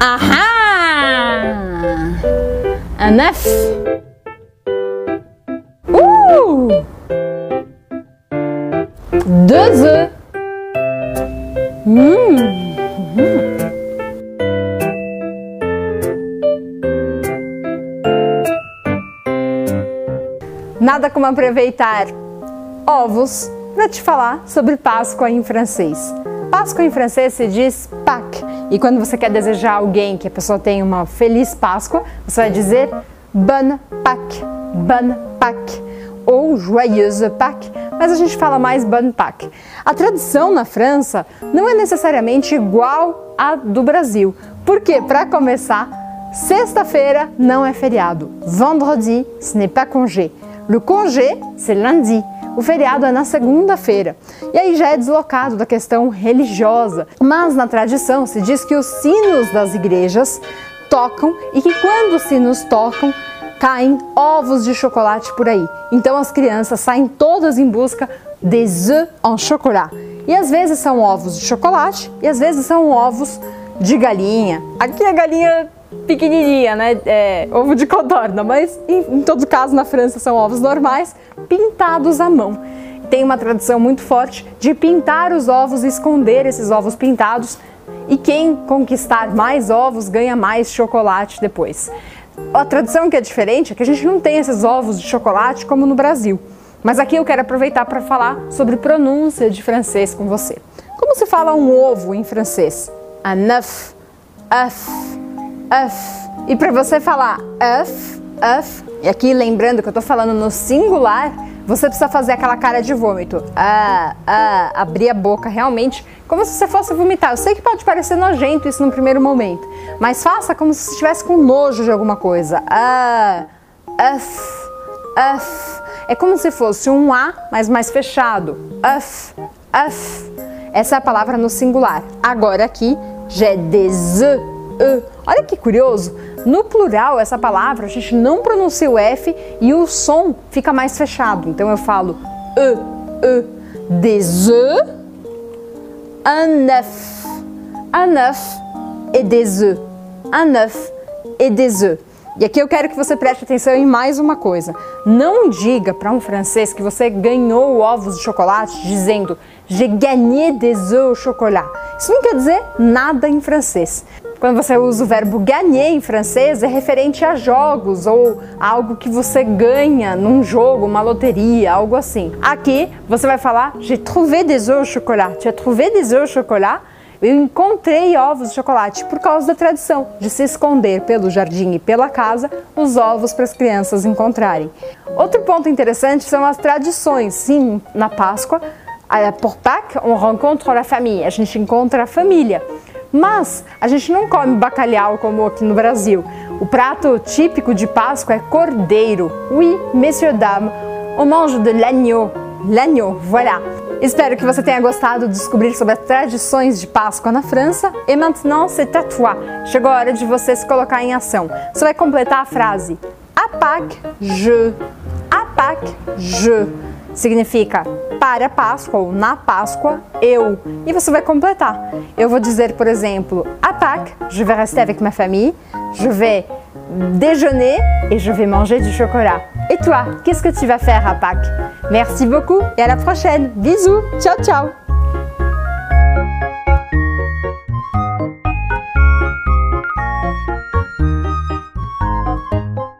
Aha Un œuf. Ouh Deux œufs. Mmh. Nada como aproveitar ovos para te falar sobre Páscoa em francês. Páscoa em francês se diz Pâques. E quando você quer desejar a alguém que a pessoa tenha uma feliz Páscoa, você vai dizer Bonne Pâques, Bonne Pâques ou Joyeuse Pâques, mas a gente fala mais Bonne Pâques. A tradição na França não é necessariamente igual à do Brasil, porque para começar, sexta-feira não é feriado. Vendredi, ce n'est pas congé. Le congé, c'est lundi. O feriado é na segunda-feira. E aí já é deslocado da questão religiosa. Mas na tradição se diz que os sinos das igrejas tocam e que quando os sinos tocam, caem ovos de chocolate por aí. Então as crianças saem todas em busca des œufs en chocolat. E às vezes são ovos de chocolate e às vezes são ovos de galinha. Aqui a galinha pequenininha, né? É, ovo de codorna, mas em, em todo caso na França são ovos normais, pintados à mão. Tem uma tradição muito forte de pintar os ovos e esconder esses ovos pintados. E quem conquistar mais ovos ganha mais chocolate depois. A tradição que é diferente é que a gente não tem esses ovos de chocolate como no Brasil. Mas aqui eu quero aproveitar para falar sobre pronúncia de francês com você. Como se fala um ovo em francês? Un œuf, œuf, œuf. E para você falar œuf, œuf, e aqui lembrando que eu estou falando no singular, você precisa fazer aquela cara de vômito. Ah, ah, abrir a boca realmente, como se você fosse vomitar. Eu sei que pode parecer nojento isso no primeiro momento, mas faça como se estivesse com nojo de alguma coisa. Ah, uf, uf. É como se fosse um A, mas mais fechado. Uf, uf. Essa é a palavra no singular. Agora aqui, j'ai des œufs. Olha que curioso. No plural, essa palavra a gente não pronuncia o F e o som fica mais fechado. Então eu falo e, e, des œufs, un œuf, un œuf et des œufs, un œuf et des œufs. E aqui eu quero que você preste atenção em mais uma coisa. Não diga para um francês que você ganhou ovos de chocolate dizendo J'ai gagné des œufs au chocolat. Isso não quer dizer nada em francês. Quando você usa o verbo gagner em francês, é referente a jogos ou algo que você ganha num jogo, uma loteria, algo assim. Aqui você vai falar J'ai trouvé des œufs au chocolat. As trouvé des œufs au chocolat? Eu encontrei ovos de chocolate por causa da tradição de se esconder pelo jardim e pela casa os ovos para as crianças encontrarem. Outro ponto interessante são as tradições. Sim, na Páscoa, por Pâques, on rencontre la famille. A gente encontra a família. Mas a gente não come bacalhau como aqui no Brasil. O prato típico de Páscoa é cordeiro. Oui, messieurs, dames, on mange de l'agneau. L'agneau, voilà. Espero que você tenha gostado de descobrir sobre as tradições de Páscoa na França. E maintenant, c'est à toi. Chegou a hora de você se colocar em ação. Você vai completar a frase À Pâques, je. À Pâques, je. Significa para a Páscoa ou na Páscoa, eu. E você vai completar. Eu vou dizer, por exemplo, à Pâques, je vais rester avec ma famille. Je vais déjeuner et je vais manger du chocolat. Et toi, qu'est-ce que tu vas faire à Pâques Merci beaucoup et à la prochaine. Bisous. Ciao, ciao.